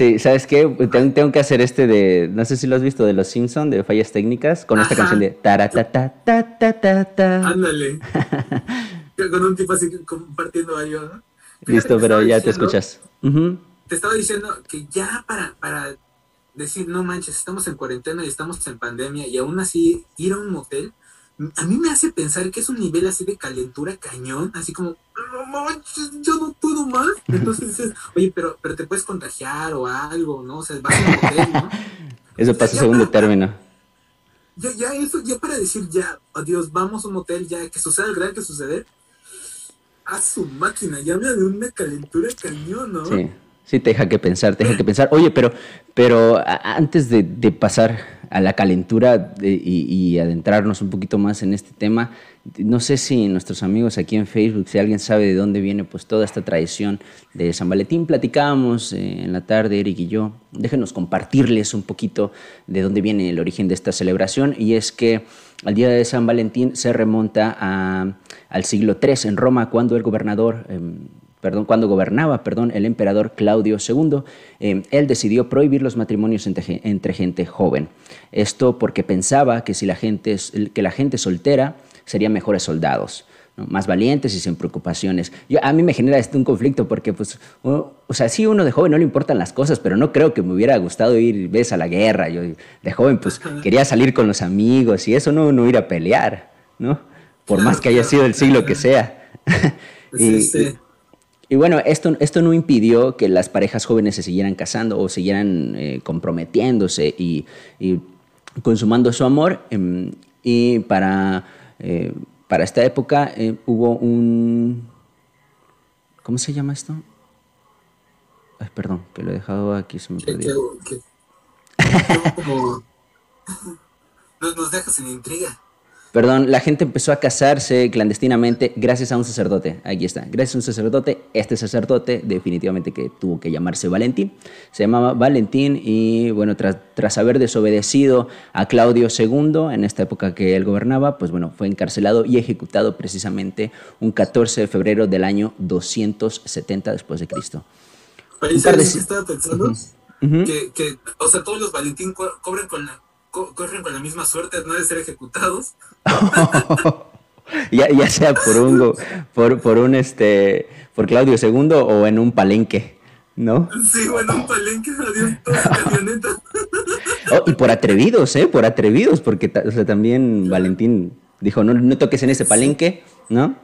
Sí, ¿sabes qué? Tengo, que hacer este de, no sé si lo has visto, de Los Simpson de fallas técnicas, con esta canción de ta ta ta Ándale. con un tipo así compartiendo algo, ¿no? Listo, pero ya te escuchas. Te estaba diciendo que ya para, para decir, no manches, estamos en cuarentena y estamos en pandemia y aún así ir a un motel, a mí me hace pensar que es un nivel así de calentura cañón, así como, manches, yo no puedo más. Entonces dices, oye, pero, pero te puedes contagiar o algo, ¿no? O sea, vas a un motel, ¿no? Eso pasa segundo término. Ya, ya, eso, ya para decir, ya, adiós, vamos a un motel, ya, que suceda el gran que suceder. A su máquina, ya habla de una calentura cañón, ¿no? Sí. Sí, te deja que pensar, te deja que pensar. Oye, pero, pero antes de, pasar a la calentura y, adentrarnos un poquito más en este tema, no sé si nuestros amigos aquí en Facebook, si alguien sabe de dónde viene pues toda esta tradición de San Valentín, platicábamos eh, en la tarde, Eric y yo, déjenos compartirles un poquito de dónde viene el origen de esta celebración. Y es que al día de San Valentín se remonta al siglo III en Roma cuando el gobernador... Em, perdón, cuando gobernaba perdón, el emperador Claudio II, eh, él decidió prohibir los matrimonios entre, gente joven. Esto porque pensaba que, si la gente, que la gente soltera serían mejores soldados. más valientes y sin preocupaciones. Yo, a mí me genera este un conflicto porque, pues, o sea, sí, uno de joven no le importan las cosas, pero no creo que me hubiera gustado ir, ves, a la guerra. Yo de joven, pues, quería salir con los amigos y eso no, no ir a pelear, ¿no? Por más que haya sido el siglo que sea. y, y bueno, esto, esto no impidió que las parejas jóvenes se siguieran casando o siguieran eh, comprometiéndose y, consumando su amor. Em, y para, eh, para esta época eh, hubo un... ¿Cómo se llama esto? Ay, perdón, que lo he dejado aquí, se me perdió. nos dejas en intriga. Perdón, la gente empezó a casarse clandestinamente gracias a un sacerdote. Aquí está, gracias a un sacerdote. Este sacerdote definitivamente que tuvo que llamarse Valentín. Se llamaba Valentín y bueno, tras, tras haber desobedecido a Claudio II en esta época que él gobernaba, pues bueno, fue encarcelado y ejecutado precisamente un 14 de febrero del año 270 después de Cristo. ¿Sabes qué estaba pensando? que, que, o sea, todos los Valentín cobran con la corren con la misma suerte, no de ser ejecutados. ya, ya sea por un por, por un este por Claudio II o en un palenque, ¿no? Sí, o en un palenque, adiós, toda camioneta. oh, y por atrevidos, ¿eh? Por atrevidos, porque o sea, también Valentín dijo, no, no toques en ese palenque, ¿no?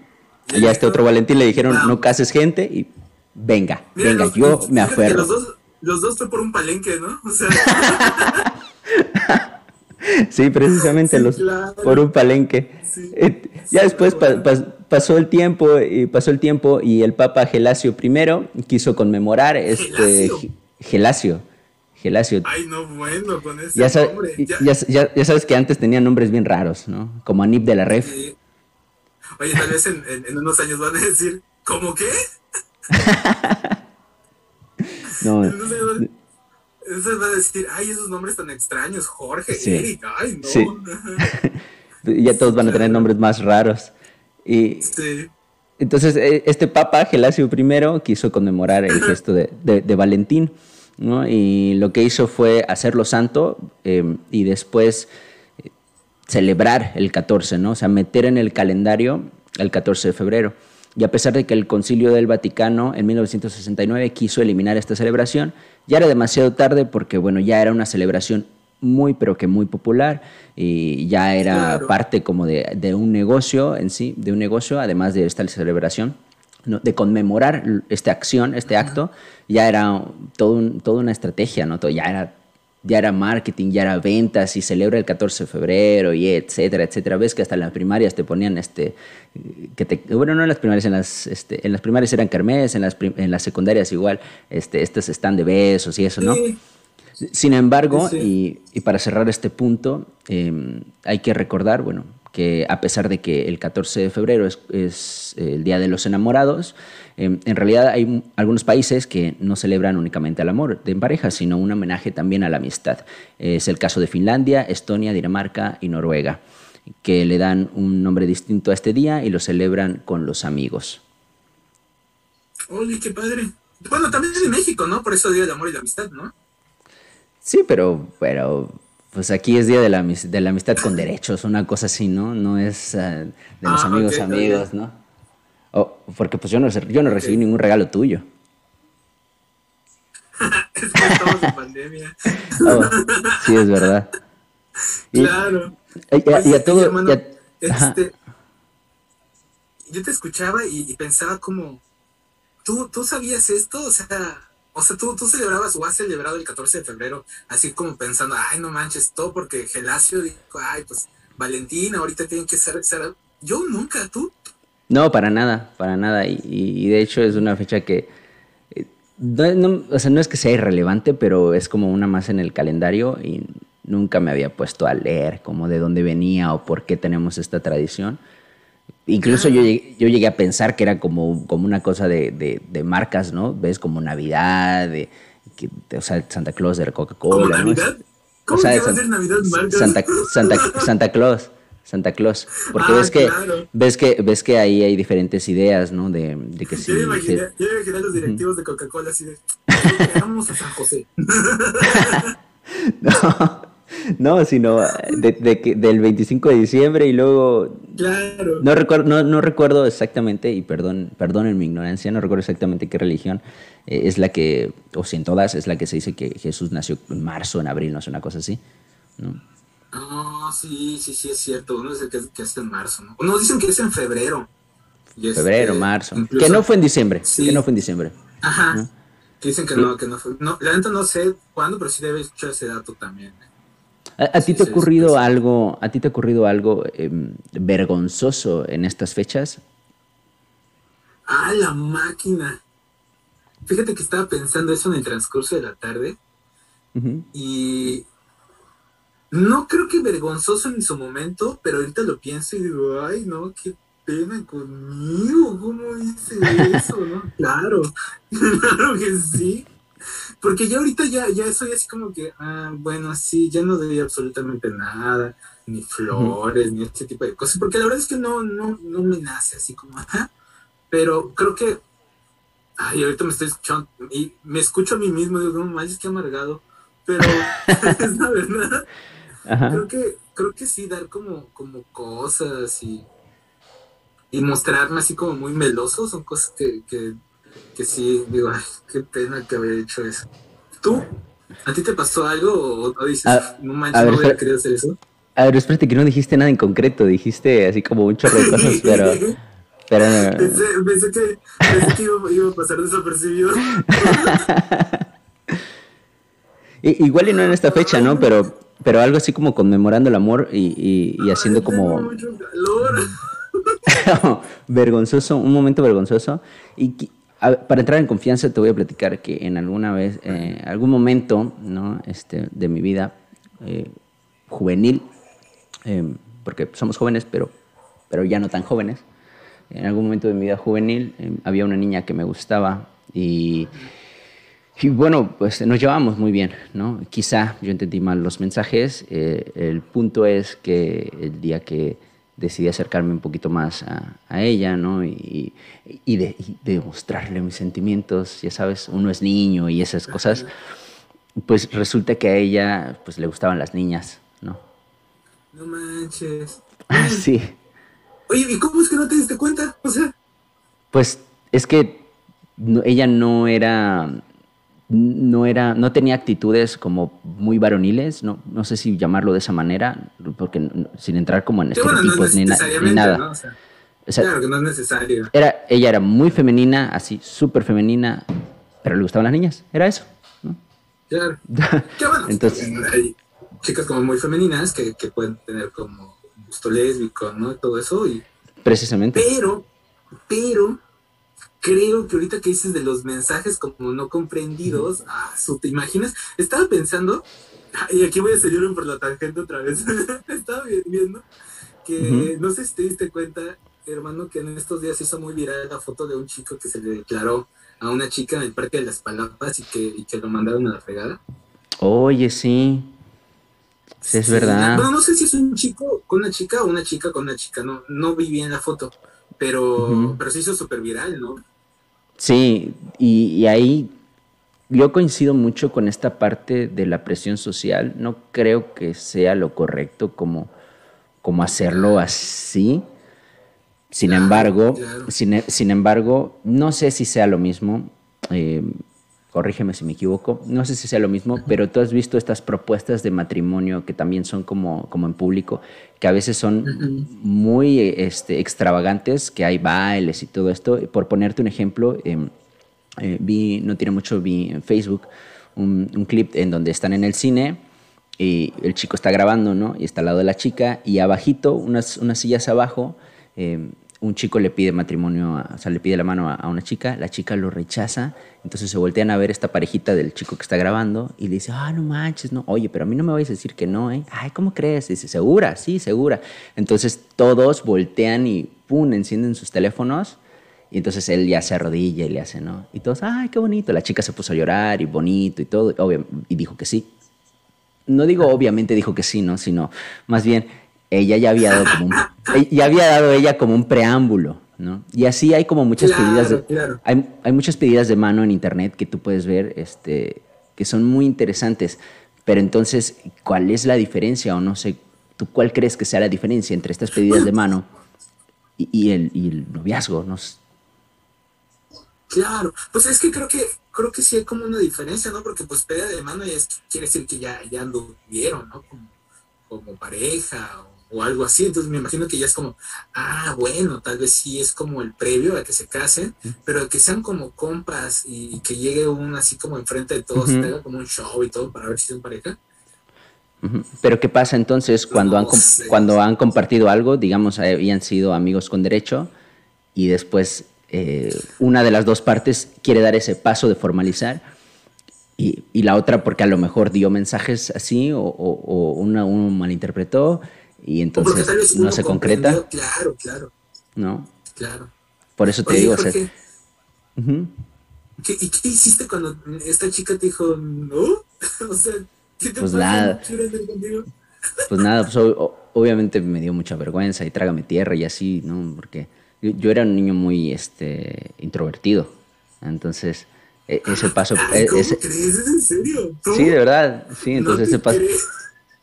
Y a este otro Valentín le dijeron, no cases gente y venga, venga, yo me aferro. Los dos, los dos fue por un palenque, ¿no? O sea... Sí, precisamente los, por un palenque. Eh, ya después pasó el tiempo y pasó el tiempo y el Papa Gelasio I quiso conmemorar este Gelasio. Gelasio. Ay, no, bueno, con ese ya, Ya... sabes que antes tenían nombres bien raros, ¿no? Como Anip de la Ref. Oye, tal vez en, unos años van a decir, ¿cómo qué? no. Eso va a decir, ay, esos nombres tan extraños, Jorge, Eric, ay, no. Sí. ya todos van a tener nombres más raros. Y sí. entonces, e, este papa, Gelasio I, quiso conmemorar el gesto de, de, Valentín, ¿no? Y lo que hizo fue hacerlo santo em, y después eh, celebrar el 14, ¿no? O sea, meter en el calendario el 14 de febrero. Y a pesar de que el Concilio del Vaticano en 1969 quiso eliminar esta celebración, ya era demasiado tarde porque, bueno, ya era una celebración muy, pero que muy popular y ya era parte como de, un negocio en sí, de un negocio, además de esta celebración, de conmemorar esta acción, este acto, ya era todo toda una estrategia, ¿no? Todo, ya era ya era marketing, ya era ventas y celebra el 14 de febrero y etcétera, etcétera. Ves que hasta en las primarias te ponían, este, que te, bueno, no en las primarias, en las, este, en las primarias eran kermés, en las, en las secundarias igual, este, estos están de besos y eso, ¿no? Sin embargo, Y, y, para cerrar este punto, em, hay que recordar, bueno, que a pesar de que el 14 de febrero es, es el Día de los Enamorados, Em, en realidad hay algunos países que no celebran únicamente el amor de pareja, sino un homenaje también a la amistad. Es el caso de Finlandia, Estonia, Dinamarca y Noruega, que le dan un nombre distinto a este día y lo celebran con los amigos. ¡Oye, qué padre! Bueno, también es de México, ¿no? Por eso Día del Amor y la Amistad, ¿no? Sí, pero, pero pues aquí es Día de la, de la Amistad con Derechos, una cosa así, ¿no? No es uh, de los ah, amigos amigos, ¿no? Oh, porque pues yo no, yo no recibí ningún regalo tuyo. es que estamos en pandemia. Oh, sí, es verdad. claro. Y, a, todo... este, yo te escuchaba y, pensaba como, ¿tú, ¿tú sabías esto? O sea, o sea, ¿tú, tú celebrabas o has celebrado el 14 de febrero así como pensando, ay, no manches, todo porque Gelacio dijo, ay, pues Valentina, ahorita tienen que ser, ser... Yo nunca, ¿tú? No, para nada, para nada. Y, de hecho es una fecha que, eh, no, o sea, no es que sea irrelevante, pero es como una más en el calendario y nunca me había puesto a leer como de dónde venía o por qué tenemos esta tradición. Incluso yo, llegué, yo llegué a pensar que era como, como una cosa de, de, marcas, ¿no? Ves como Navidad, de, o sea, Santa Claus de Coca-Cola. Navidad? ¿Cómo o sea, va a ser Navidad Santa, Santa, Santa Claus. Santa Claus. Porque ah, ves que ves que ves que ahí hay diferentes ideas, ¿no? De, de que sí. Yo me imaginé, yo me imaginé a los directivos de Coca-Cola así de vamos a San José. no. No, sino de, de, del 25 de diciembre y luego... Claro. No recuerdo, no, recuerdo exactamente, y perdón, en mi ignorancia, no recuerdo exactamente qué religión eh, es la que, o si en todas, es la que se dice que Jesús nació en marzo, en abril, no sé, una cosa así. ¿no? Ah, sí, sí, sí, es cierto. Uno dice que, es en marzo, ¿no? Uno dicen que es en febrero. febrero, marzo. que no fue en diciembre. Que no fue en diciembre. Ajá. Dicen que no, que no fue. No, la neta no sé cuándo, pero sí debe echar ese dato también. ¿eh? ¿A, ti te ha ocurrido algo, a ti te ha ocurrido algo em, vergonzoso en estas fechas? Ah, la máquina. Fíjate que estaba pensando eso en el transcurso de la tarde y no creo que vergonzoso en su momento, pero ahorita lo pienso y digo, ay, no, qué pena conmigo, ¿cómo hice eso? ¿no? Claro, claro que sí. Porque yo ahorita ya, ya soy así como que, ah, bueno, sí, ya no doy absolutamente nada, ni flores, ni este tipo de cosas, porque la verdad es que no, no, no me nace así como, ajá. Pero creo que, ay, ahorita me estoy escuchando, y me escucho a mí mismo, digo, no manches, qué amargado, pero es la verdad. Creo que, creo que sí, dar como, como cosas y, y mostrarme así como muy meloso son cosas que, que que sí, digo, ay, qué pena que haber hecho eso. ¿Tú? ¿A ti te pasó algo o, dices, no manches, no hubiera querido hacer eso? A ver, espérate que no dijiste nada en concreto, dijiste así como un chorro de cosas, pero... pero pensé, pensé, que, pensé que iba, a pasar desapercibido. Igual y no en esta fecha, ¿no? Pero, pero algo así como conmemorando el amor y, y, y haciendo como... Mucho calor. vergonzoso, un momento vergonzoso. Y para entrar en confianza te voy a platicar que en alguna vez, eh, algún momento ¿no? este, de mi vida eh, juvenil, eh, porque somos jóvenes, pero, pero ya no tan jóvenes, en algún momento de mi vida juvenil había una niña que me gustaba y, y, bueno, pues nos llevamos muy bien, ¿no? Quizá yo entendí mal los mensajes, el punto es que el día que decidí acercarme un poquito más a, ella, ¿no? Y, y, de, mostrarle mis sentimientos, ya sabes, uno es niño y esas cosas, pues resulta que a ella pues le gustaban las niñas, ¿no? No manches. Ah, sí. Oye, ¿y cómo es que no te diste cuenta? O sea... Pues es que ella no era no era, no tenía actitudes como muy varoniles, no, no sé si llamarlo de esa manera, porque sin entrar como en estereotipos ni, nada. claro que no es necesario. Era, ella era muy femenina, así, súper femenina, pero le gustaban las niñas, era eso. Claro. Qué bueno. Entonces, hay chicas como muy femeninas que, que pueden tener como gusto lésbico, ¿no? Todo eso. Y, Precisamente. Pero, pero, creo que ahorita que dices de los mensajes como no comprendidos, ah, ¿te imaginas? Estaba pensando, y aquí voy a salir por la tangente otra vez, estaba viendo que, no sé si te diste cuenta, hermano, que en estos días hizo muy viral la foto de un chico que se le declaró a una chica en el Parque de las Palapas y que, y que lo mandaron a la fregada. Oye, sí. Sí, es verdad. Bueno, no sé si es un chico con una chica o una chica con una chica, no, no vi bien la foto, pero, pero se hizo súper viral, ¿no? Sí, y, ahí yo coincido mucho con esta parte de la presión social. No creo que sea lo correcto como, como hacerlo así. Sin embargo, sin, embargo, no sé si sea lo mismo. Eh, corrígeme si me equivoco, no sé si sea lo mismo, pero tú has visto estas propuestas de matrimonio que también son como, como en público, que a veces son muy este, extravagantes, que hay bailes y todo esto. Por ponerte un ejemplo, em, eh, vi, no tiene mucho, vi en Facebook un, clip en donde están en el cine y el chico está grabando, ¿no? Y está al lado de la chica y abajito, unas, unas sillas abajo, em, un chico le pide matrimonio, o sea, le pide la mano a, una chica, la chica lo rechaza, entonces se voltean a ver esta parejita del chico que está grabando y le dice, ah, no manches, no, oye, pero a mí no me vais a decir que no, ¿eh? Ay, ¿cómo crees? dice, segura, sí, segura. Entonces todos voltean y, pum, encienden sus teléfonos y entonces él ya se arrodilla y le hace, ¿no? Y todos, ay, qué bonito. La chica se puso a llorar y bonito y todo, y dijo que sí. No digo obviamente dijo que sí, ¿no? Sino más bien ella ya había dado como un, ya había dado ella como un preámbulo, ¿no? Y así hay como muchas pedidas de, hay, hay, muchas pedidas de mano en internet que tú puedes ver, este, que son muy interesantes. Pero entonces, ¿cuál es la diferencia? O no sé, ¿tú cuál crees que sea la diferencia entre estas pedidas de mano y, el, y el noviazgo? No Claro, pues es que creo que creo que sí hay como una diferencia, ¿no? Porque pues pedida de mano ya quiere decir que ya, ya anduvieron, ¿no? Como, como pareja o o algo así. Entonces me imagino que ya es como, ah, bueno, tal vez sí es como el previo a que se casen, pero que sean como compas y que llegue uno así como enfrente de todos, y haga como un show y todo para ver si son pareja. Pero ¿qué pasa entonces cuando, han, cuando han compartido algo, digamos, habían sido amigos con derecho y después eh, una de las dos partes quiere dar ese paso de formalizar y, y la otra porque a lo mejor dio mensajes así o, o, una, uno malinterpretó y entonces no se concreta. Claro, claro. ¿No? Claro. Por eso te digo, o sea, ¿Y qué hiciste cuando esta chica te dijo no? o sea, ¿qué te pues nada. Pues nada, pues obviamente me dio mucha vergüenza y trágame tierra y así, ¿no? Porque yo, era un niño muy este, introvertido. Entonces, e, ese paso. E, ¿Cómo crees? ¿En serio? Sí, de verdad. Sí, entonces ese paso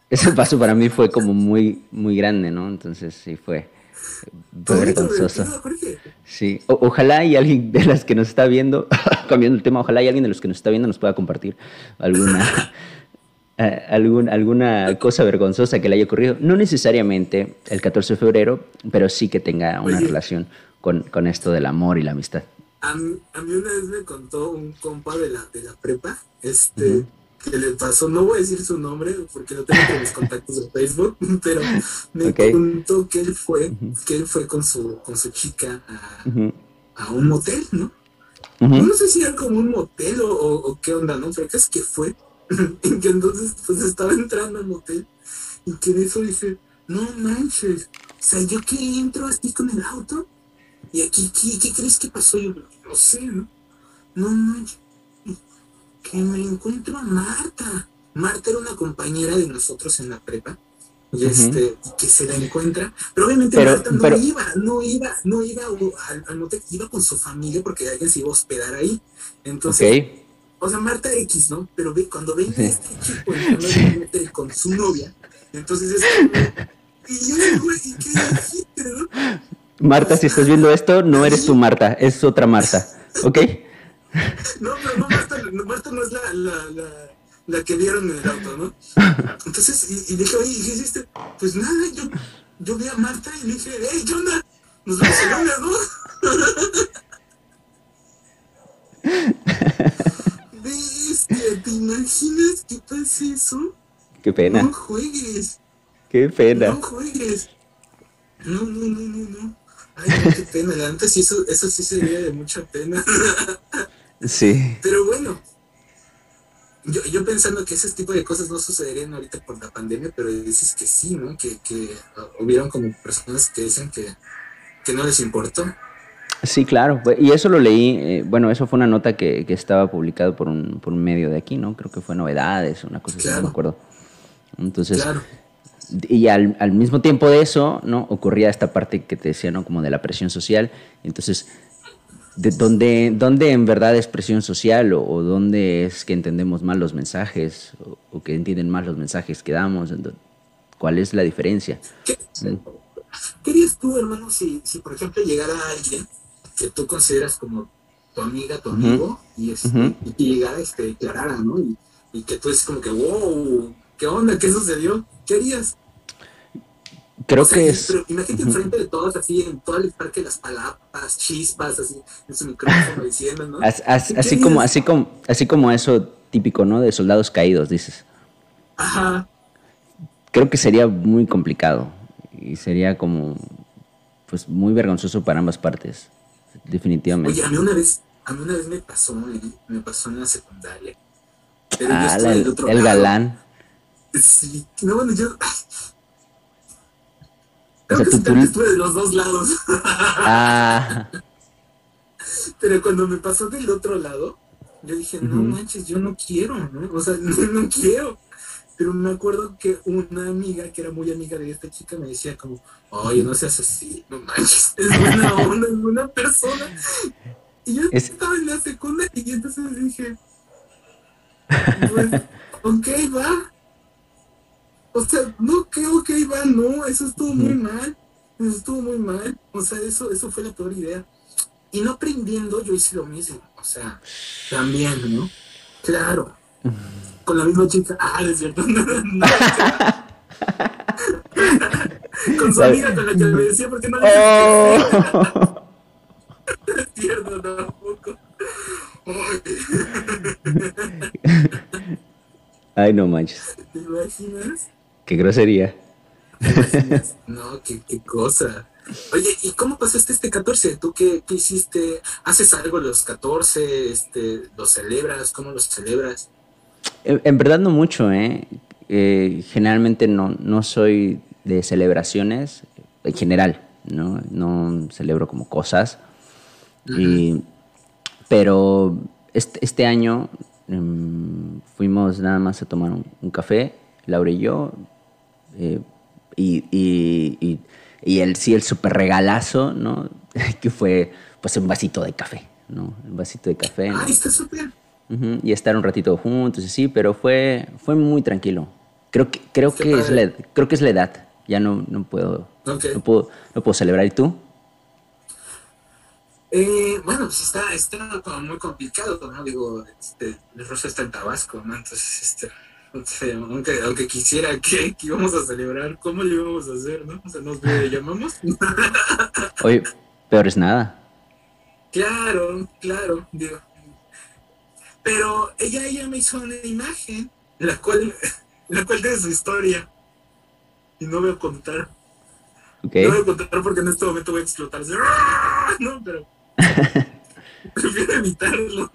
ese paso para mí fue como muy, muy grande, ¿no? Entonces sí fue, vergonzoso. Sí, ojalá y alguien de las que nos está viendo, cambiando el tema, ojalá y alguien de los que nos está viendo nos pueda compartir alguna, eh, algún, alguna cosa vergonzosa que le haya ocurrido. No necesariamente el 14 de febrero, pero sí que tenga una relación con, con, esto del amor y la amistad. A mí, a mí, una vez me contó un compa de la, de la prepa, este que le pasó, no voy a decir su nombre porque no tengo mis contactos de Facebook, pero me contó que él fue, que él fue con su, con su chica a, un motel, ¿no? No sé si era como un motel o, qué onda, ¿no? Pero es que fue, en que entonces pues estaba entrando al motel y que de eso dice, no manches, o sea, yo que entro así con el auto y aquí, ¿qué, qué crees que pasó? Yo no sé, ¿no? No manches que me encuentro a Marta. Marta era una compañera de nosotros en la prepa. Y este, que se la encuentra, pero obviamente Marta no iba, no iba, no iba al, motel, iba con su familia porque alguien se iba a hospedar ahí. Entonces, o sea, Marta X, ¿no? Pero ve, cuando ven a este chico en con su novia, entonces es como, y yo digo, ¿y qué dijiste, no? Marta, si estás viendo esto, no eres tú Marta, es otra Marta, ¿ok? No, pero no, Marta, Marta no es la, la, la, la, que vieron en el auto, ¿no? Entonces, y, y dije, oye, ¿qué hiciste? Pues nada, yo, yo vi a Marta y le dije, hey, ¿qué onda? Nos vamos a novia, ¿no? Bestia, ¿te imaginas que pase eso? Qué pena. No juegues. Qué pena. No juegues. No, no, no, no, no. Ay, qué pena, antes eso, eso sí sería de mucha pena. Sí. Pero bueno, yo, yo pensando que ese tipo de cosas no sucederían ahorita por la pandemia, pero dices que sí, ¿no? Que, que hubieron como personas que dicen que, que no les importó. Sí, claro. Y eso lo leí, eh, bueno, eso fue una nota que, que estaba publicado por un, por un medio de aquí, ¿no? Creo que fue Novedades, una cosa así, no me acuerdo. Entonces, claro. y al, al, mismo tiempo de eso, ¿no? Ocurría esta parte que te decía, ¿no? Como de la presión social. Entonces, de dónde, dónde en verdad es presión social o, dónde es que entendemos mal los mensajes o, que entienden mal los mensajes que damos. ¿Cuál es la diferencia? ¿Qué, mm. tú, hermano, si, si, por ejemplo llegara alguien que tú consideras como tu amiga, tu amigo, y, este, y, llegara este, declarara, ¿no? Y, y que tú es como que, wow, ¿qué onda? ¿Qué sucedió? ¿Qué harías? Creo que es. Pero imagínate enfrente de todos, así, en todo el parque, las palabras, chispas, así, en su micrófono diciendo, ¿no? así, como, así, como, así como eso típico, ¿no? De soldados caídos, dices. Ajá. Creo que sería muy complicado y sería como, pues, muy vergonzoso para ambas partes, definitivamente. Oye, a mí una vez, a mí una vez me pasó, ¿eh? me pasó en la secundaria. Pero ah, yo el, otro el galán. Sí, no, bueno, yo, Creo que tú, estuve de los dos lados. Ah. Pero cuando me pasó del otro lado, yo dije, no manches, yo no quiero, ¿no? O sea, no, quiero. Pero me acuerdo que una amiga que era muy amiga de esta chica me decía como, oye, no seas así, no manches, es buena onda, es buena persona. Y yo estaba en la secundaria y entonces dije, pues, ok, va, o sea, no creo que Iván, no, eso estuvo muy mal. Eso estuvo muy mal. O sea, eso, eso fue la peor idea. Y no aprendiendo, yo hice lo mismo. O sea, también, ¿no? Claro. Con la misma chica. Ah, es cierto. con su amiga con la que me decía, ¿por qué no le oh. Es cierto, tampoco. Ay, no manches. ¿Te imaginas? Qué grosería. no, qué, cosa. Oye, ¿y cómo pasaste este 14? ¿Tú qué, hiciste? ¿Haces algo los 14? Este, ¿Los celebras? ¿Cómo los celebras? En, verdad no mucho, ¿eh? ¿eh? generalmente no, no soy de celebraciones en general, ¿no? No celebro como cosas. pero este, este año em, fuimos nada más a tomar un café, Laura y yo, eh, y, y, y, el, sí, el súper regalazo, ¿no? que fue pues un vasito de café, ¿no? Un vasito de café. Ah, está súper. y estar un ratito juntos, sí, pero fue, fue muy tranquilo. Creo que, creo que, es, la, creo que es la edad. Ya no, no, puedo, no, puedo, no puedo celebrar. ¿Y tú? Eh, bueno, pues está, está como muy complicado, ¿no? Digo, este, el Rosa está en Tabasco, ¿no? Entonces, este, aunque, aunque quisiera que, íbamos a celebrar, ¿cómo lo íbamos a hacer, no? O sea, nos llamamos. Oye, peor es nada. Claro, claro, digo. Pero ella, ella me hizo una imagen, la cual, la cual tiene su historia. Y no voy a contar. No voy a contar porque en este momento voy a explotar. No, pero prefiero evitarlo.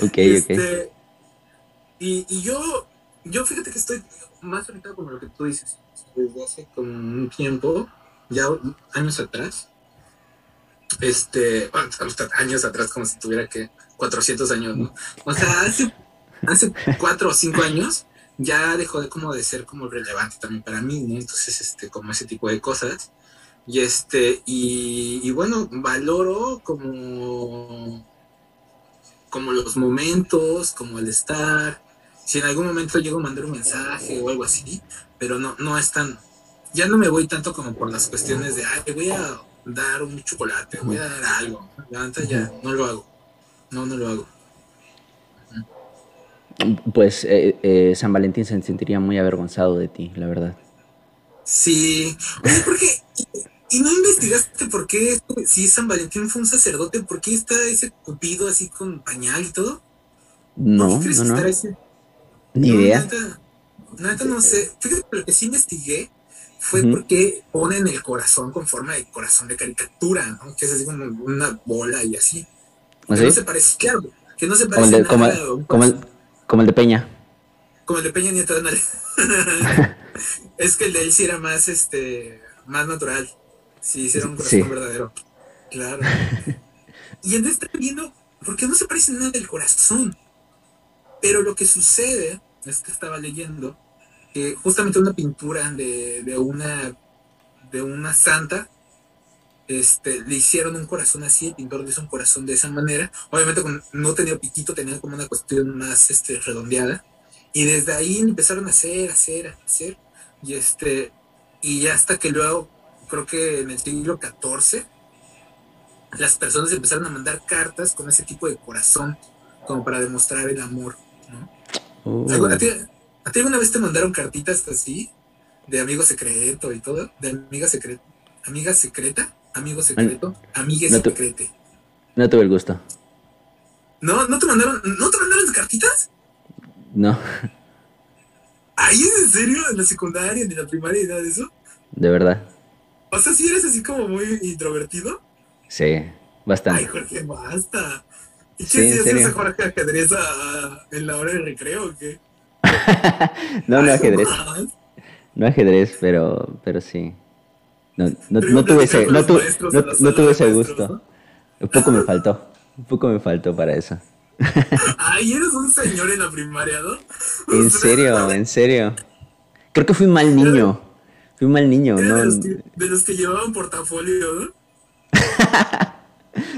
Ok, este, ok. Y, y yo yo fíjate que estoy más ahorita como lo que tú dices, desde hace como un tiempo, ya años atrás, este, años atrás como si tuviera que 400 años, ¿no? O sea, hace, hace 4 o 5 años ya dejó de como de ser como relevante también para mí, ¿no? Entonces, este, como ese tipo de cosas. Y este, y, y bueno, valoro como, como los momentos, como el estar, si en algún momento llego a mandar un mensaje o algo así, pero no, no es tan, ya no me voy tanto como por las cuestiones de, ay, voy a dar un chocolate, voy a dar algo, ya, no lo hago, no, no lo hago. Pues eh, eh, San Valentín se sentiría muy avergonzado de ti, la verdad. Sí, oye, ¿por qué? ¿Y no investigaste por qué, si San Valentín fue un sacerdote, por qué está ese cupido así con pañal y todo? No, no, no. Ni idea. Nada, no sé. Fíjate, lo que sí investigué fue porque ponen el corazón con forma de corazón de caricatura, ¿no? Que es así como una bola y así. ¿Ah, que no se parece, claro, que no se parece como el de, como, el, como, el, de Peña. Como el de Peña Nieto, de es que el de él sí era más, este, más natural. Sí, sí era un corazón verdadero. Claro. y en este viendo, ¿por qué no se parece nada del corazón? Pero lo que sucede es que estaba leyendo que justamente una pintura de, una, de una santa este, le hicieron un corazón así, el pintor le hizo un corazón de esa manera. Obviamente no tenía piquito, tenía como una cuestión más este, redondeada. Y desde ahí empezaron a hacer, hacer, hacer. Y este, y hasta que luego, creo que en el siglo XIV, las personas empezaron a mandar cartas con ese tipo de corazón, como para demostrar el amor. ¿No? Uh. ¿A, ti, alguna vez te mandaron cartitas así? De amigo secreto y todo, de amiga secreta. Amiga secreta, amigo secreto, amiga no secrete. No tuve el gusto. ¿No? ¿No te mandaron, ¿no te mandaron cartitas? No. ¿Ay, es en serio? ¿En la secundaria, en la primaria y nada de eso? De verdad. O sea, si eres así como muy introvertido. Sí, bastante. Ay, Jorge, basta. ¿Y qué a jugar ajedrez en la hora de recreo o qué? no, no ajedrez. No ajedrez, pero, pero sí. No, no, no tuve ese, no, no, tuve ese gusto. Un poco me faltó. Un poco me faltó para eso. Ay, eres un señor en la primaria, ¿no? En serio, en serio. Creo que fui un mal niño. Fui un mal niño, ¿no? De los, que, llevaban portafolio, ¿no?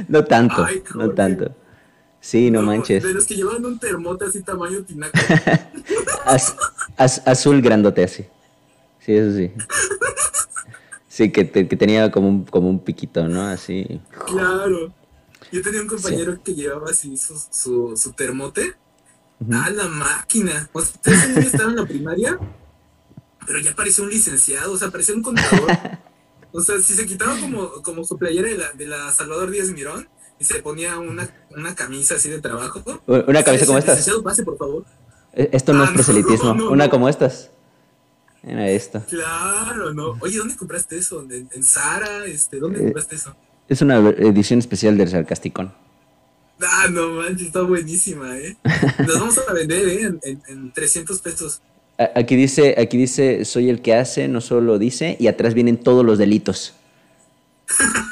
no tanto, no tanto. Sí, no, manches. De los que llevaban un termote así tamaño tinaco. azul grandote así. Sí, eso sí. Sí, que, que tenía como un, como un piquito, ¿no? Así. Claro. Yo tenía un compañero que llevaba así su, su, su termote. a la máquina! O sea, estaba en la primaria, pero ya parecía un licenciado, o sea, parecía un contador. O sea, si se quitaba como, como su playera de la, de la Salvador Díaz Mirón y se ponía una, una camisa así de trabajo. ¿Una camisa como estas? Pase, por favor. E, esto no es ah, proselitismo. una como estas. Era esto. Claro, no. Oye, ¿dónde compraste eso? ¿En, en Zara? Este, ¿Dónde eh, compraste eso? Es una edición especial del Sarcasticón. Ah, no manches, está buenísima, ¿eh? Nos vamos a vender, ¿eh? En, en, 300 pesos. Aquí dice, aquí dice, soy el que hace, no solo lo dice, y atrás vienen todos los delitos.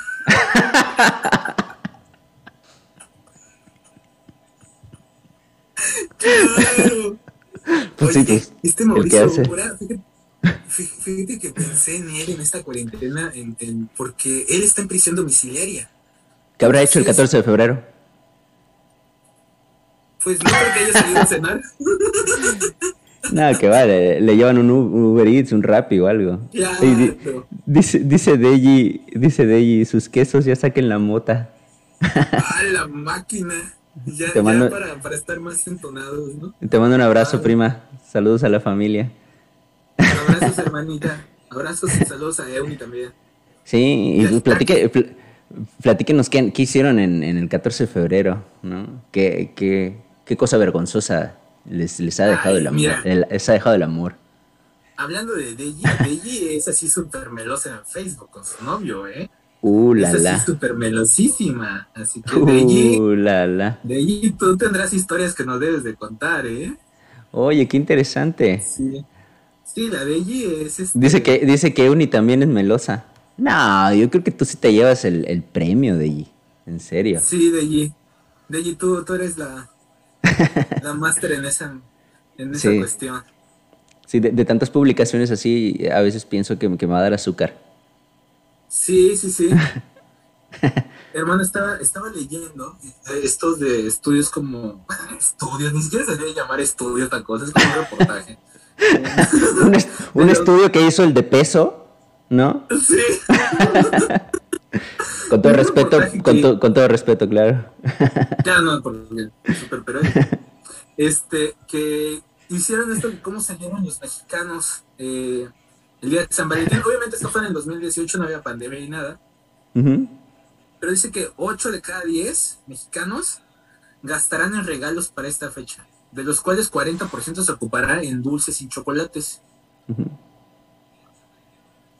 claro. Pues, este Mauricio, fíjate, Fíjate que pensé en él en esta cuarentena en, porque él está en prisión domiciliaria. ¿Qué habrá hecho el 14 de febrero? Pues no creo que haya salido a cenar. Nada, que vale, le llevan un Uber Eats, un Rappi o algo. dice, dice Deji, dice Deji, sus quesos ya saquen la mota. Ah, la máquina. Ya, para, para, estar más entonados, ¿no? Te mando un abrazo, ah. prima. Saludos a la familia. Abrazos, hermanita. Abrazos y saludos a Euni también. Sí, y platique, platíquenos qué, qué hicieron en, en, el 14 de febrero, ¿no? ¿Qué, qué, qué cosa vergonzosa les, les ha dejado el amor? les ha dejado el amor. Hablando de Deji, Deji es así súper melosa en Facebook con su novio, ¿eh? Uh, la, es así súper melosísima. Así que uh, Deji, la, la. Deji, tú tendrás historias que nos debes de contar, ¿eh? Oye, qué interesante. Sí. Sí, la de es... Este... Dice que, dice que Uni también es melosa. No, yo creo que tú sí te llevas el, el premio de allí. En serio. Sí, de allí. De allí tú, tú eres la, la máster en esa, en esa cuestión. Sí, de, tantas publicaciones así, a veces pienso que, que me va a dar azúcar. Sí, sí, sí. Hermano, estaba, estaba leyendo estos de estudios como. Estudios, ni siquiera se debe llamar estudio otra cosa, es como un reportaje. un, estudio que hizo el de peso, ¿no? Sí. con todo respeto, con, con, todo respeto, claro. ya no, porque super pero este, que hicieron esto, cómo salieron los mexicanos eh, el día de San Valentín. Obviamente esto fue en el 2018, no había pandemia ni nada. Pero dice que 8 de cada 10 mexicanos gastarán en regalos para esta fecha de los cuales 40% se ocupará en dulces y chocolates.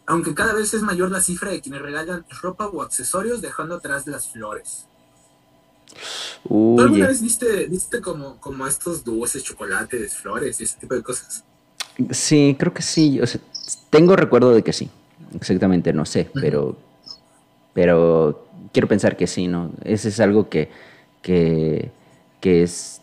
Aunque cada vez es mayor la cifra de quienes regalan ropa o accesorios dejando atrás las flores. ¿Tú alguna vez viste, viste como, como estos dulces, chocolates, flores y ese tipo de cosas? Sí, creo que sí. Tengo recuerdo de que sí. Exactamente, no sé, pero, pero quiero pensar que sí, ¿no? Ese es algo que, que, que es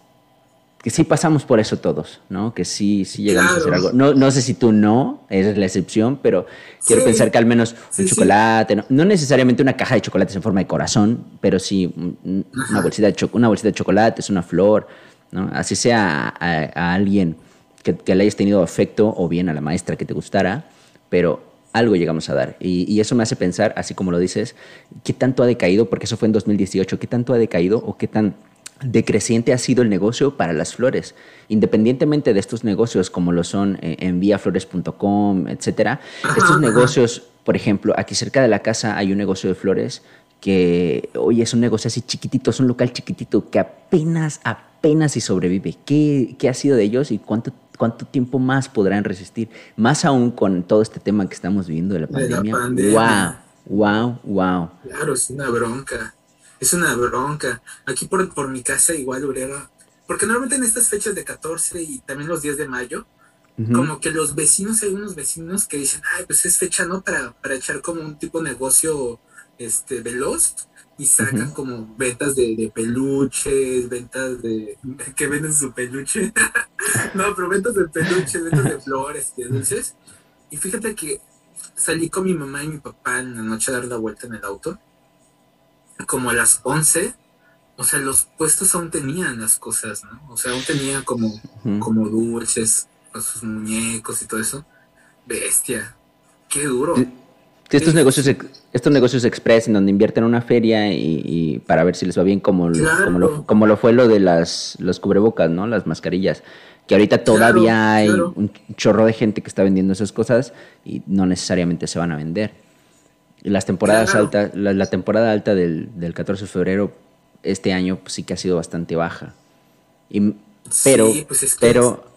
que sí pasamos por eso todos, ¿no? Que sí, sí llegamos a hacer algo. No, no sé si tú no, eres la excepción, pero quiero pensar que al menos un chocolate, no, necesariamente una caja de chocolates en forma de corazón, pero sí una bolsita de, una bolsita de chocolates, una flor, ¿no? Así sea a, alguien que, que, le hayas tenido afecto o bien a la maestra que te gustara, pero algo llegamos a dar. Y, y, eso me hace pensar, así como lo dices, qué tanto ha decaído, porque eso fue en 2018, qué tanto ha decaído o qué tan decreciente ha sido el negocio para las flores. Independientemente de estos negocios como lo son eh, enviaflores.com, etcétera, estos negocios, por ejemplo, aquí cerca de la casa hay un negocio de flores que, oye, es un negocio así chiquitito, es un local chiquitito que apenas, apenas si sobrevive. ¿Qué, qué ha sido de ellos y cuánto, cuánto tiempo más podrán resistir? Más aún con todo este tema que estamos viviendo de la pandemia. Wow, wow, wow. Claro, es una bronca es una bronca. Aquí por, por mi casa igual hubiera... Porque normalmente en estas fechas de 14 y también los días de mayo, como que los vecinos, hay unos vecinos que dicen, ay, pues es fecha, ¿no? Para, para echar como un tipo de negocio este, veloz y sacan como ventas de, peluches, ventas de... que venden su peluche. no, pero ventas de peluches, ventas de flores, de dulces. Y fíjate que salí con mi mamá y mi papá en la noche a dar la vuelta en el auto como a las 11, o sea, los puestos aún tenían las cosas, ¿no? O sea, aún tenía como, como dulces, sus muñecos y todo eso. Bestia, qué duro. Estos negocios, estos negocios express en donde invierten una feria y, para ver si les va bien, como, como, lo, como lo fue lo de las los cubrebocas, ¿no? Las mascarillas. Que ahorita todavía hay un chorro de gente que está vendiendo esas cosas y no necesariamente se van a vender. Las temporadas altas, la, temporada alta del, del, 14 de febrero este año pues, sí que ha sido bastante baja. Y, pero pues pero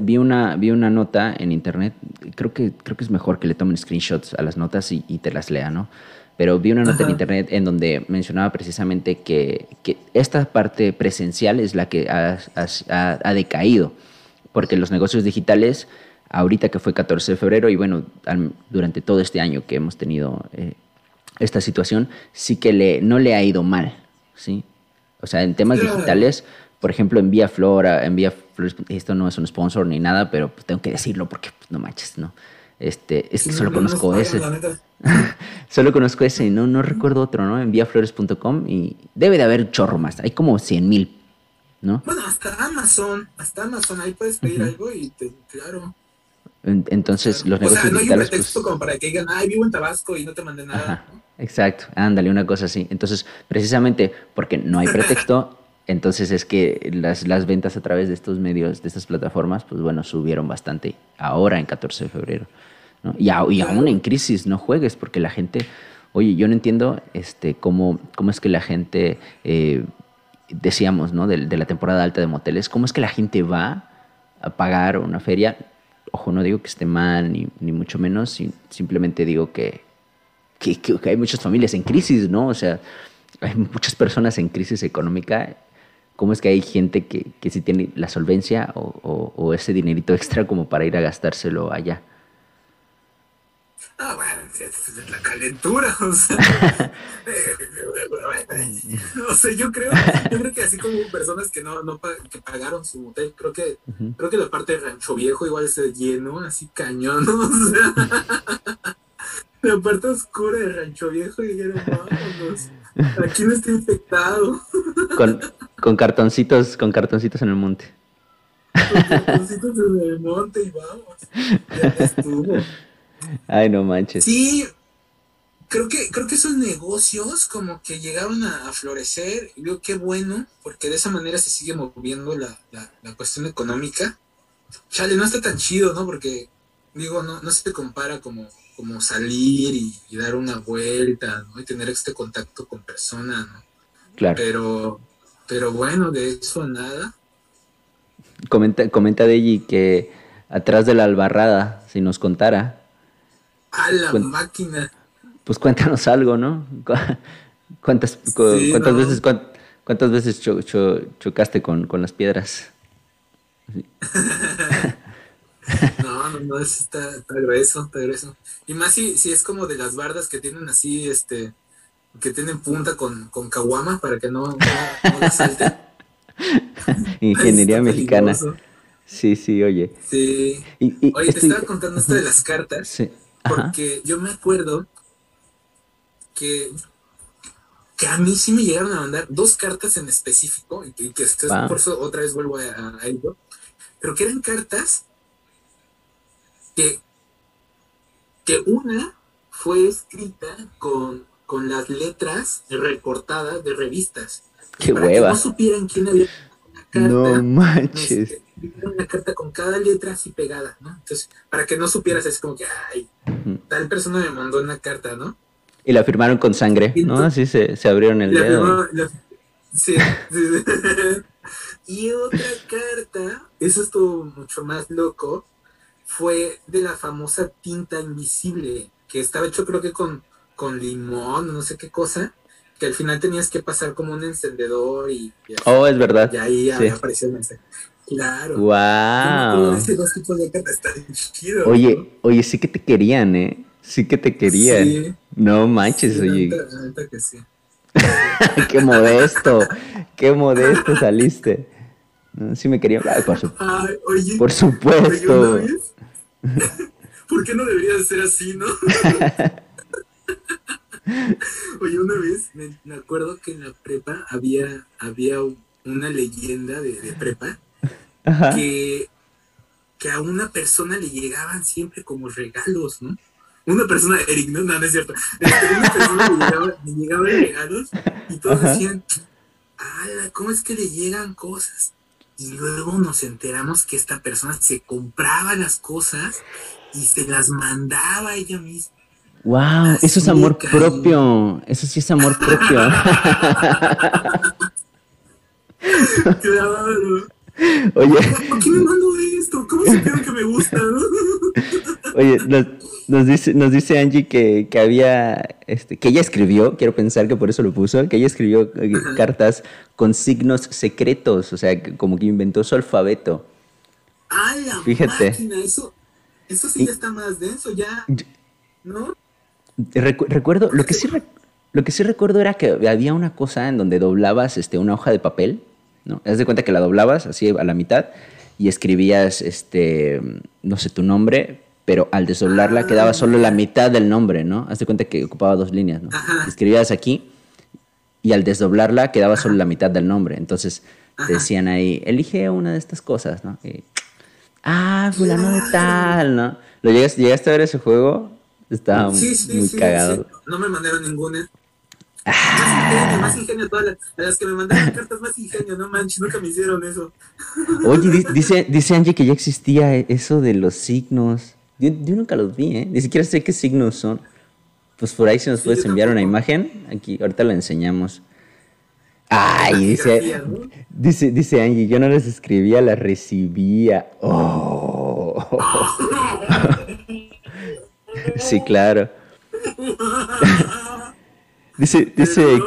vi, una, vi una nota en internet, creo que, creo que es mejor que le tomen screenshots a las notas y, te las lea, ¿no? Pero vi una nota en internet en donde mencionaba precisamente que, que, esta parte presencial es la que ha, ha, ha decaído, porque los negocios digitales ahorita que fue 14 de febrero y bueno, durante todo este año que hemos tenido eh, esta situación, sí que le, no le ha ido mal, ¿sí? O sea, en temas digitales, por ejemplo, envía Flora, envía Flores, esto no es un sponsor ni nada, pero pues tengo que decirlo porque pues, no manches, ¿no? Este, es que solo conozco ese. solo conozco ese, no, no recuerdo otro, ¿no? Envíaflores.com y debe de haber chorro más. Hay como 100 mil, ¿no? Bueno, hasta Amazon, hasta Amazon, ahí puedes pedir algo y te, claro. Entonces, los negocios o sea, no. Hay un pretexto pues, como para que digan, ay, vivo en Tabasco y no te mandé nada. exacto, ándale, una cosa así. Entonces, precisamente porque no hay pretexto, entonces es que las, las ventas a través de estos medios, de estas plataformas, pues bueno, subieron bastante ahora en 14 de febrero. ¿no? Y, y aún en crisis, no juegues, porque la gente, oye, yo no entiendo este, cómo, cómo es que la gente, eh, decíamos, ¿no? De, de la temporada alta de moteles, cómo es que la gente va a pagar una feria ojo, no digo que esté mal, ni, ni mucho menos, simplemente digo que, que, hay muchas familias en crisis, ¿no? O sea, hay muchas personas en crisis económica. ¿Cómo es que hay gente que, que sí tiene la solvencia o, o ese dinerito extra como para ir a gastárselo allá? Ah, bueno, la calentura, o sea. no sé, yo creo, yo creo que así como personas que no, no que pagaron su hotel, creo que, creo que la parte de Rancho Viejo igual se llenó, así cañón. O sea, la parte oscura de Rancho Viejo y dijeron, vámonos, aquí no está infectado. Con, con cartoncitos, con cartoncitos en el monte. Con cartoncitos en el monte y vamos. Ya estuvo. Ay, no manches. Sí, creo que, creo que esos negocios como que llegaron a, florecer y digo qué bueno, porque de esa manera se sigue moviendo la, la, cuestión económica. Chale, no está tan chido, ¿no? Porque, digo, no, no se compara como, como salir y, dar una vuelta, ¿no? Y tener este contacto con personas, ¿no? Claro. Pero, pero bueno, de eso nada. Comenta, comenta Deji que atrás de la albarrada, si nos contara, a la máquina. Pues cuéntanos algo, ¿no? ¿Cuántas, cuántas veces, cuántas veces chocaste con, con, las piedras? no, no, no, está, está, grueso, está grueso. Y más si, si es como de las bardas que tienen así, este, que tienen punta con, con caguama para que no, no, no salte. Ingeniería mexicana. Sí, sí, oye. Sí. oye, te estaba contando esto de las cartas. Sí. Porque yo me acuerdo que, que a mí sí me llegaron a mandar dos cartas en específico, y que, por eso otra vez vuelvo a, ello, pero que eran cartas que, que una fue escrita con, con las letras recortadas de revistas. Qué para Que no supieran quién había la carta. No manches. Este, una carta con cada letra así pegada, ¿no? Entonces, para que no supieras, es como que, ay, tal persona me mandó una carta, ¿no? Y la firmaron con sangre, ¿no? Así se, se abrieron el dedo. sí, y otra carta, eso estuvo mucho más loco, fue de la famosa tinta invisible, que estaba hecho creo que con, con limón, no sé qué cosa, que al final tenías que pasar como un encendedor y... oh, es verdad. Y ahí apareció el mensaje. Claro. Wow. Oye, oye, sí que te querían, ¿eh? Sí que te querían. No manches, oye. qué modesto, qué modesto saliste. Sí me querían. por, oye, por supuesto. ¿Por qué no debería de ser así, no? oye, una vez me, acuerdo que en la prepa había, había una leyenda de, de prepa que, que a una persona le llegaban siempre como regalos, ¿no? Una persona, Eric, no, no, es cierto. Este, una persona le, llegaba, le llegaban regalos y todos decían, ¡Hala! ¿Cómo es que le llegan cosas? Y luego nos enteramos que esta persona se compraba las cosas y se las mandaba ella misma. Wow, eso es amor propio. Eso sí es amor propio. claro. Oye. ¿Por qué me mando esto? ¿Cómo se que me gusta? Oye, nos, dice, nos dice Angie que, que, había, este, que ella escribió, quiero pensar que por eso lo puso, que ella escribió eh, cartas con signos secretos, o sea, como que inventó su alfabeto. ¡Ah, la Fíjate. Máquina, eso, eso sí ya está más denso, ya, ¿no? recuerdo, lo que sí lo que sí recuerdo era que había una cosa en donde doblabas este, una hoja de papel ¿no? Haz de cuenta que la doblabas así a la mitad y escribías, este, no sé, tu nombre, pero al desdoblarla quedaba solo la mitad del nombre, ¿no? Haz de cuenta que ocupaba dos líneas, ¿no? Escribías aquí y al desdoblarla quedaba solo la mitad del nombre. Entonces te decían ahí, elige una de estas cosas, ¿no? ah, fulano de tal, ¿no? ¿Lo llegaste, llegaste a ver ese juego? Estaba muy cagado. No me mandaron ninguna. Más ingenio, más ingenio, todas las, que me mandaron cartas, más ingenio, no manches, nunca me hicieron eso. Oye, dice, dice Angie que ya existía eso de los signos. Yo, nunca los vi, ¿eh? Ni siquiera sé qué signos son. Pues por ahí si nos puedes enviar una imagen, aquí, ahorita la enseñamos. Ay, dice, dice, dice Angie, yo no las escribía, las recibía. Oh. sí, claro. Dice, dice,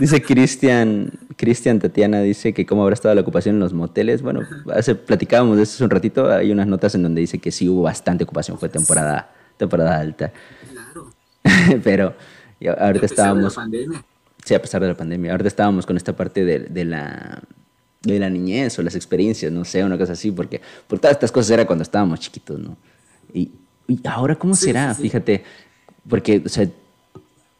dice Cristian, Cristian Tatiana dice que cómo habrá estado la ocupación en los moteles. Bueno, hace, platicábamos de eso hace un ratito, hay unas notas en donde dice que sí hubo bastante ocupación, fue temporada, temporada alta. Claro. Pero ahorita estábamos... Sí, a pesar de la pandemia. Ahorita estábamos con esta parte de, de la de la niñez o las experiencias, no sé, una cosa así, porque por todas estas cosas era cuando estábamos chiquitos, ¿no? Y, ahora, ¿cómo será? Fíjate, porque, o sea,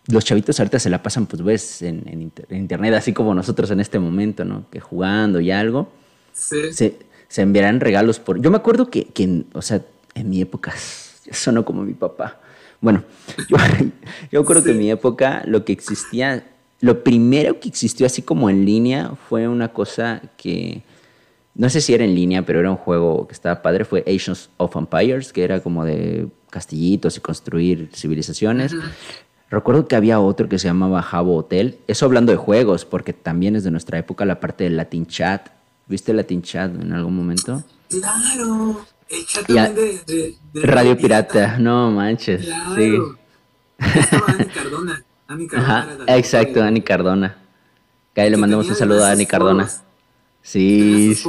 los chavitos ahorita se la pasan, pues, ves, en, internet, así como nosotros en este momento, ¿no? Que jugando y algo. Sí. Se, se enviarán regalos por... Yo me acuerdo que, que, o sea, en mi época, sonó como mi papá. Bueno, yo, yo me acuerdo que en mi época lo que existía, lo primero que existió así como en línea fue una cosa que, no sé si era en línea, pero era un juego que estaba padre, fue Asians of Empires, que era como de castillitos y construir civilizaciones. Recuerdo que había otro que se llamaba Jabo Hotel. Eso hablando de juegos, porque también es de nuestra época la parte del Latin Chat. ¿Viste el Latin Chat en algún momento? Claro. El chat también de, Radio Pirata. No manches. Claro. Sí. Estaba Ani Cardona. Ani Cardona Ajá, exacto, Ani Cardona. Que ahí le mandamos un saludo a Ani Cardona. Sí, sí.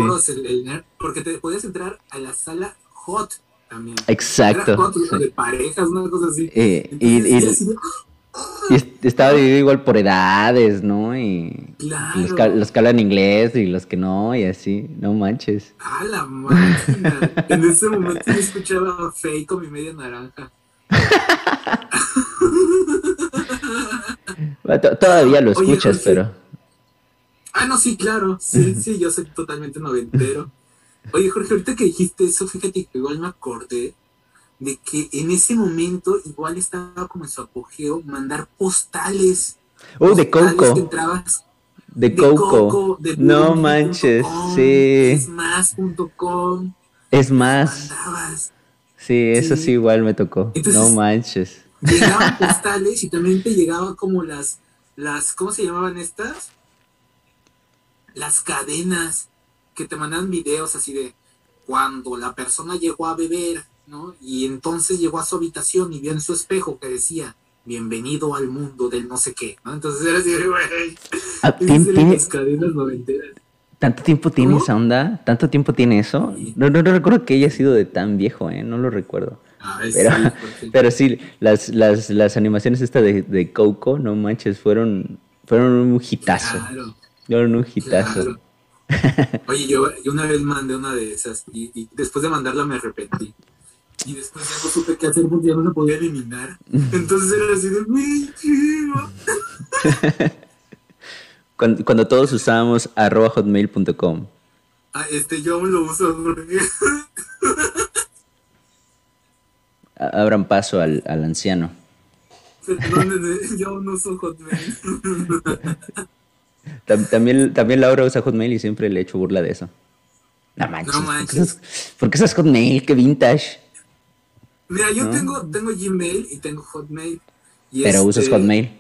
porque te podías entrar a la sala hot también. Exacto. De parejas, una cosa así. Eh, y, y, y, estaba dividido igual por edades, ¿no? Y los, que, hablan inglés y los que no, y así, no manches. ¡Ah, la máquina! en ese momento yo escuchaba Fake con mi media naranja. Todavía lo escuchas, pero. Ah, no, sí, claro. Sí, sí, yo soy totalmente noventero. Oye, Jorge, ahorita que dijiste eso, fíjate que igual me acordé de que en ese momento igual estaba como en su apogeo mandar postales. Oh, de Coco. de, Coco. no manches, sí. Es más.com. Es más. Sí, eso sí. igual me tocó. no manches. Llegaban postales y también te llegaban como las, las, ¿cómo se llamaban estas? Las cadenas que te mandaban videos así de cuando la persona llegó a beber, ¿no? Y entonces llegó a su habitación y vio en su espejo que decía, bienvenido al mundo del no sé qué, ¿no? Entonces era así, güey. Ah. ¿Tanto tiempo tiene esa onda? ¿Tanto tiempo tiene eso? No, no, recuerdo que haya sido de tan viejo, ¿eh? No lo recuerdo. pero, sí, pero sí, las, las, las animaciones estas de, de, Coco, no manches, fueron, fueron un hitazo. Claro. Fueron un hitazo. Oye, yo, una vez mandé una de esas y, después de mandarla me arrepentí. Y después ya no supe qué hacer porque ya no la podía eliminar. Entonces era así de, ¡mi chivo! cuando, cuando, todos usábamos arroba hotmail.com. Ah, este, yo aún lo uso porque... Abran paso al, al anciano. yo aún no uso Hotmail. También, también Laura usa Hotmail y siempre le echo burla de eso. No manches. ¿Por qué, esas, Hotmail? ¡Qué vintage! Mira, yo tengo, tengo Gmail y tengo Hotmail. ¿Pero usas este, Hotmail?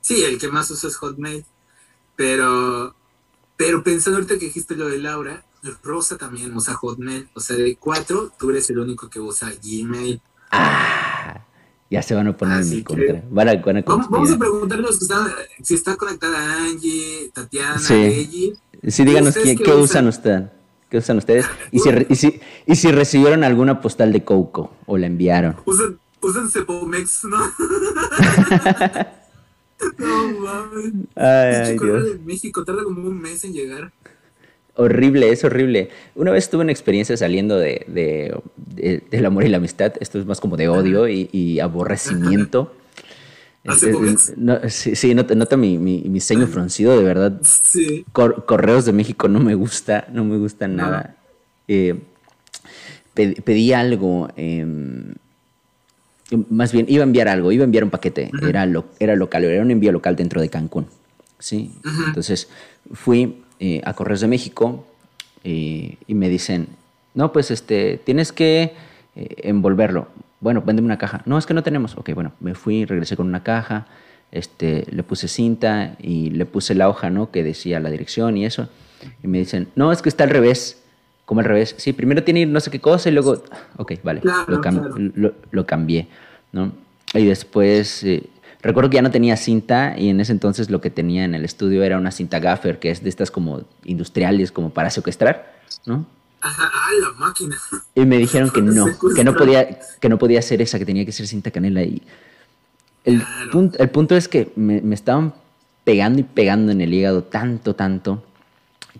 Sí, el que más uso es Hotmail. Pero, pero pensando ahorita que dijiste lo de Laura, Rosa también usa Hotmail. O sea, de cuatro, tú eres el único que usa Gmail. Ah, ya se van a poner en mi contra. Van a, vamos, a preguntarnos si está conectada Angie, Tatiana, sí. Sí, díganos qué, qué usan ustedes. ¿Qué usan ustedes? Y si, y, si, y si recibieron alguna postal de Coco o la enviaron. Usan, usan Cepomex, ¿no? no mames. Ay, ay Dios. de México tarda como un mes en llegar. Horrible, es horrible. Una vez tuve una experiencia saliendo de, de, del amor y la amistad. Esto es más como de odio y, aborrecimiento. No, sí, sí nota, mi, mi, mi, ceño fruncido, de verdad. Sí. Correos de México no me gusta, no me gusta nada. Eh, pedí, algo, em, más bien iba a enviar algo, iba a enviar un paquete, era, lo, era local, era un envío local dentro de Cancún. ¿sí? Entonces fui eh, a Correos de México eh, y me dicen, no, pues este, tienes que eh, envolverlo. Bueno, véndeme una caja. No, es que no tenemos. Ok, bueno, me fui, regresé con una caja, este, le puse cinta y le puse la hoja, ¿no? Que decía la dirección y eso. Y me dicen, no, es que está al revés. ¿Cómo al revés? Sí, primero tiene no sé qué cosa y luego, ok, vale, lo, lo, cambié, ¿no? Y después Recuerdo que ya no tenía cinta y en ese entonces lo que tenía en el estudio era una cinta gaffer, que es de estas como industriales, como para secuestrar, ¿no? Ajá, ah, la máquina. Y me dijeron que no, que no podía, que no podía ser esa, que tenía que ser cinta canela. Y el, punto, el punto es que me, me estaban pegando y pegando en el hígado tanto, tanto,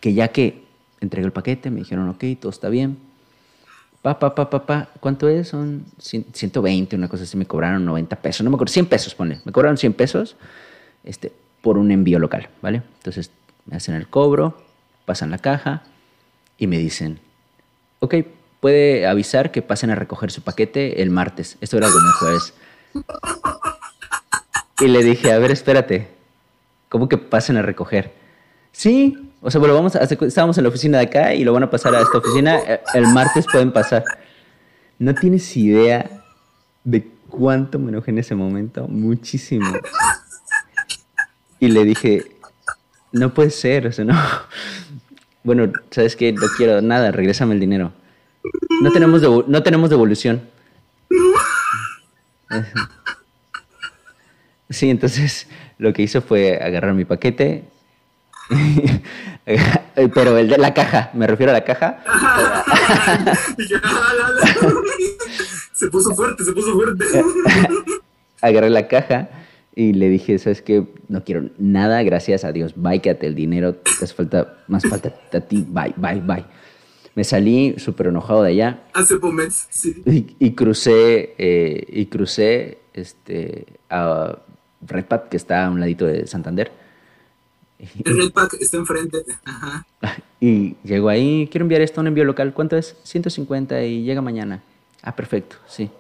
que ya que entregué el paquete, me dijeron, ok, todo está bien Pa, pa, pa, pa, pa, ¿cuánto es? Son 120, una cosa así, me cobraron 90 pesos, no me acuerdo, 100 pesos, pone, me cobraron 100 pesos este, por un envío local, ¿vale? Entonces me hacen el cobro, pasan la caja y me dicen, ok, puede avisar que pasen a recoger su paquete el martes. Esto era como jueves. Y le dije, a ver, espérate, ¿cómo que pasen a recoger? Sí, o sea, bueno, vamos a, estábamos en la oficina de acá y lo van a pasar a esta oficina. Eh, el martes pueden pasar. No tienes idea de cuánto me enojé en ese momento. Muchísimo. Y le dije, no puede ser, o sea, no. Bueno, ¿sabes qué? No quiero nada, regrésame el dinero. No tenemos, no tenemos devolución. Sí, entonces lo que hizo fue agarrar mi paquete, Pero el de la caja, me refiero a la caja. se puso fuerte, se puso fuerte. Agarré la caja Y le dije, ¿sabes qué? No quiero nada, gracias a Dios. Bye, quédate el dinero. Te hace falta, más falta a ti. Bye, bye, bye. Me salí súper enojado de allá. Hace meses, sí. Y, crucé, eh, y crucé este, a Redpack, que está a un ladito de Santander. El Redpack está enfrente. Ajá. Y llego ahí, quiero enviar esto a un envío local. ¿Cuánto es? 150 y llega mañana. Ah, perfecto, sí.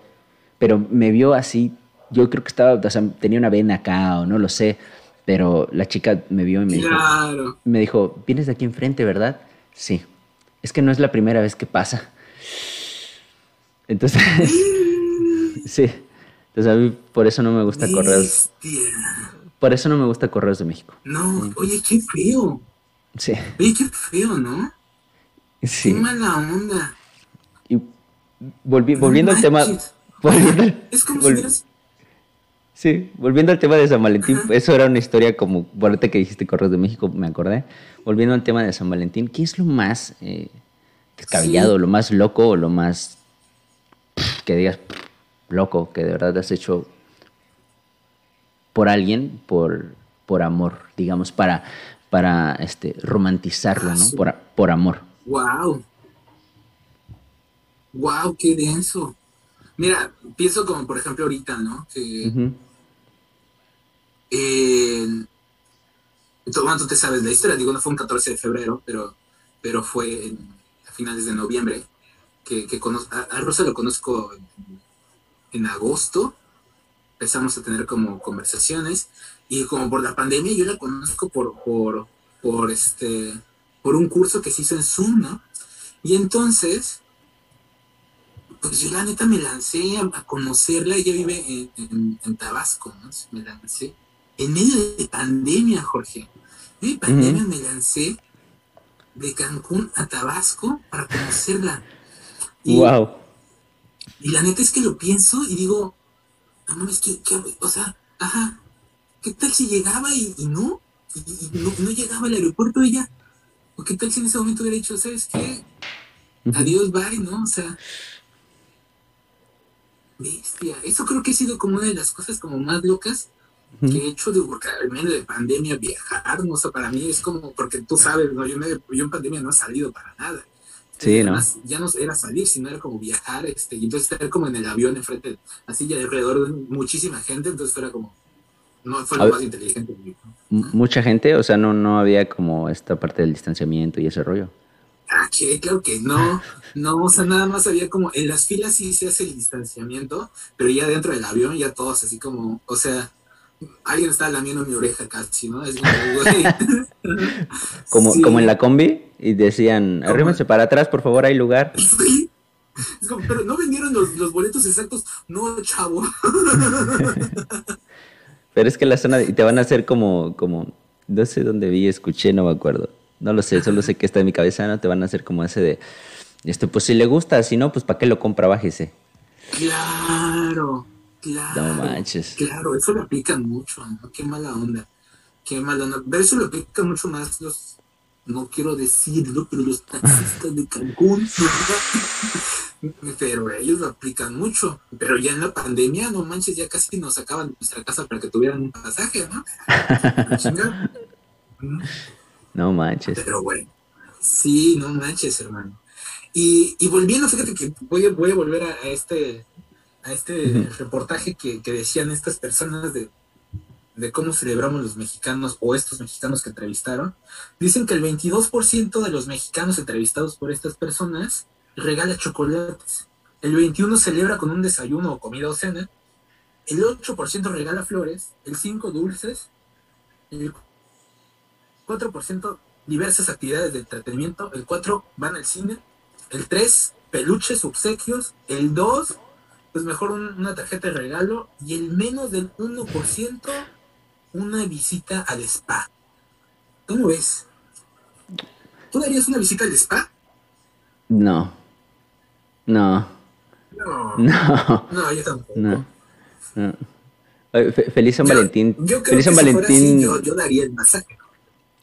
Pero me vio así yo creo que estaba, o sea, tenía una vena acá o no lo sé, pero la chica me vio y me, dijo, me dijo, vienes de aquí enfrente, ¿verdad? Sí, es que no es la primera vez que pasa. Entonces, sí, entonces a mí por eso no me gusta correos. Por eso no me gusta correos de México. No, oye, qué feo. Sí. Oye, qué feo, ¿no? Sí. Qué mala onda. Y volviendo al tema... Volviendo, es como si Sí, volviendo al tema de San Valentín, eso era una historia como, ahorita que dijiste Correos de México, me acordé. Volviendo al tema de San Valentín, ¿qué es lo más eh, descabellado, lo más loco o lo más que digas loco que de verdad has hecho por alguien, por, por amor, digamos, para, para este, romantizarlo, ¿no? Por, por amor. Wow. Wow, qué denso. Mira, pienso como por ejemplo ahorita, ¿no? Que, eh, tú te sabes la historia, digo, no fue un 14 de febrero, pero, pero fue a finales de noviembre, que, que a, Rosa lo conozco en, agosto, empezamos a tener como conversaciones, y como por la pandemia yo la conozco por, por, por, este, por un curso que se hizo en Zoom, ¿no? Y entonces, pues yo la neta me lancé a, conocerla, ella vive en, en Tabasco, ¿no? Me lancé en medio de pandemia, Jorge. En medio de pandemia me lancé de Cancún a Tabasco para conocerla. Y, wow. Y la neta es que lo pienso y digo, no mames, ¿qué, o sea, ajá, ¿qué tal si llegaba y, no? Y, no, llegaba al aeropuerto ella. ¿O qué tal si en ese momento hubiera dicho, ¿sabes qué? Adiós, bye, ¿no? O sea, bestia. Eso creo que ha sido como una de las cosas como más locas que he hecho de, porque en medio de pandemia viajar, no sé, para mí es como, porque tú sabes, ¿no? yo, yo en pandemia no he salido para nada. Sí, ¿no? Ya no era salir, sino era como viajar, este, y entonces estar como en el avión enfrente, así ya alrededor de muchísima gente, entonces era como, no fue lo más inteligente. Mucha gente, o sea, no, no había como esta parte del distanciamiento y ese rollo. Ah, que claro que no, no, o sea, nada más había como, en las filas sí se hace el distanciamiento, pero ya dentro del avión ya todos así como, o sea, alguien está lamiendo mi oreja casi, ¿no? Es como, como, en la combi y decían, arrímense para atrás, por favor, hay lugar. Es como, pero no vendieron los, los, boletos exactos, no, chavo. pero es que la zona, y te van a hacer como, como, no sé dónde vi, escuché, no me acuerdo. No lo sé, solo sé que está en mi cabeza, ¿no? Te van a hacer como ese de, este, pues si le gusta, si no, pues ¿para qué lo compra? Bájese. Claro. Claro, no manches. Claro, eso lo aplican mucho, ¿no? Qué mala onda. Qué mala onda. Pero eso lo aplican mucho más los, no quiero decirlo, pero los taxistas de Cancún, pero ellos lo aplican mucho. Pero ya en la pandemia, no manches, ya casi nos sacaban de nuestra casa para que tuvieran un pasaje, ¿no? no manches. Pero bueno, sí, no manches, hermano. Y, y volviendo, fíjate que voy a, voy a volver a este a este reportaje que, decían estas personas de, cómo celebramos los mexicanos o estos mexicanos que entrevistaron, dicen que el 22% de los mexicanos entrevistados por estas personas regala chocolates, el 21% celebra con un desayuno o comida o cena, el 8% regala flores, el 5% dulces, el 4% diversas actividades de entretenimiento, el 4% van al cine, el 3% peluches, obsequios, el 2% pues mejor una tarjeta de regalo y el menos del 1% una visita al spa. ¿Cómo ves? ¿Tú darías una visita al spa? No. No. No. No, yo tampoco. No. Feliz San Valentín. Yo Feliz San Valentín. yo, yo daría el masaje.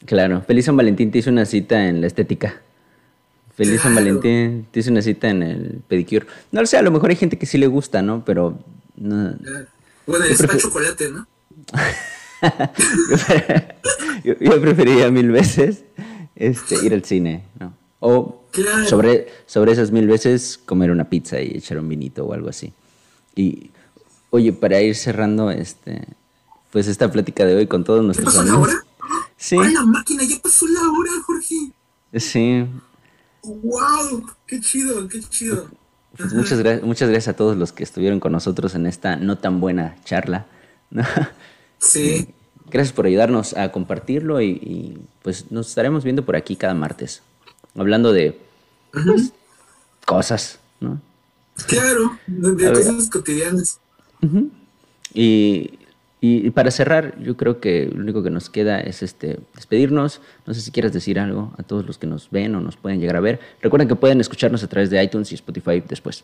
Claro, Feliz San Valentín te hizo una cita en la estética. Feliz San Valentín, te hice una cita en el pedicure. No lo sé, a lo mejor hay gente que sí le gusta, ¿no? Pero. No. Bueno, el spa chocolate, ¿no? yo, preferiría mil veces este, ir al cine, ¿no? O sobre, sobre esas mil veces comer una pizza y echar un vinito o algo así. Y, oye, para ir cerrando este, pues esta plática de hoy con todos nuestros ¿Ya pasó amigos. La hora? Sí. ¡Ay, la máquina! ¡Ya pasó la hora, Jorge! Sí. ¡Wow! ¡Qué chido, qué chido! Pues muchas, muchas gracias a todos los que estuvieron con nosotros en esta no tan buena charla. Sí. Gracias por ayudarnos a compartirlo y, pues nos estaremos viendo por aquí cada martes, hablando de pues, cosas, ¿no? Claro, de, cosas cotidianas. y, y, para cerrar, yo creo que lo único que nos queda es este despedirnos. No sé si quieres decir algo a todos los que nos ven o nos pueden llegar a ver. Recuerden que pueden escucharnos a través de iTunes y Spotify después.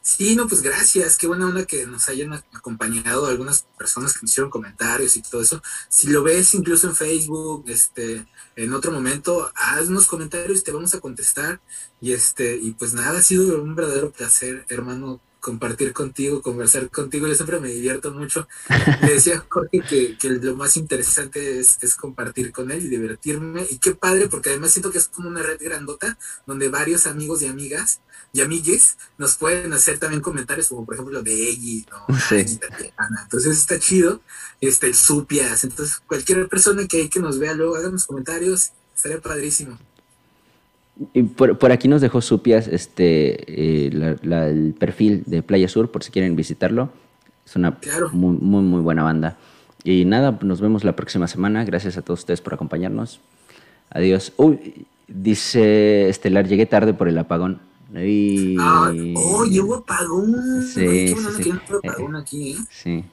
Sí, no, pues gracias. Qué buena onda que nos hayan acompañado algunas personas que me hicieron comentarios y todo eso. Si lo ves incluso en Facebook, este, en otro momento, haz unos comentarios, te vamos a contestar. Y este, y pues nada, ha sido un verdadero placer, hermano, compartir contigo, conversar contigo. Yo siempre me divierto mucho. Le decía a Jorge que, que, lo más interesante es, es, compartir con él y divertirme. Y qué padre, porque además siento que es como una red grandota donde varios amigos y amigas y amigues nos pueden hacer también comentarios, como por ejemplo de Eggy, ¿no? Entonces está chido. Este, el Supias. Entonces, cualquier persona que, que nos vea luego, hagan los comentarios. Estaría padrísimo. Y por, por, aquí nos dejó Supias este, eh, el perfil de Playa Sur, por si quieren visitarlo. Es una muy, muy, muy buena banda. Y nada, nos vemos la próxima semana. Gracias a todos ustedes por acompañarnos. Adiós. Uy, dice Estelar, llegué tarde por el apagón. Y... Ah, oh, llegó apagón. Sí, sí, sí. apagón aquí, ¿eh? Sí.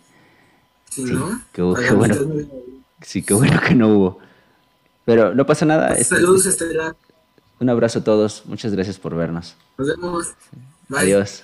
Sí, ¿no? Qué, bueno. Sí, qué bueno que no hubo. Pero no pasa nada. Saludos, Estelar. Un abrazo a todos. Muchas gracias por vernos. Nos vemos. Adiós.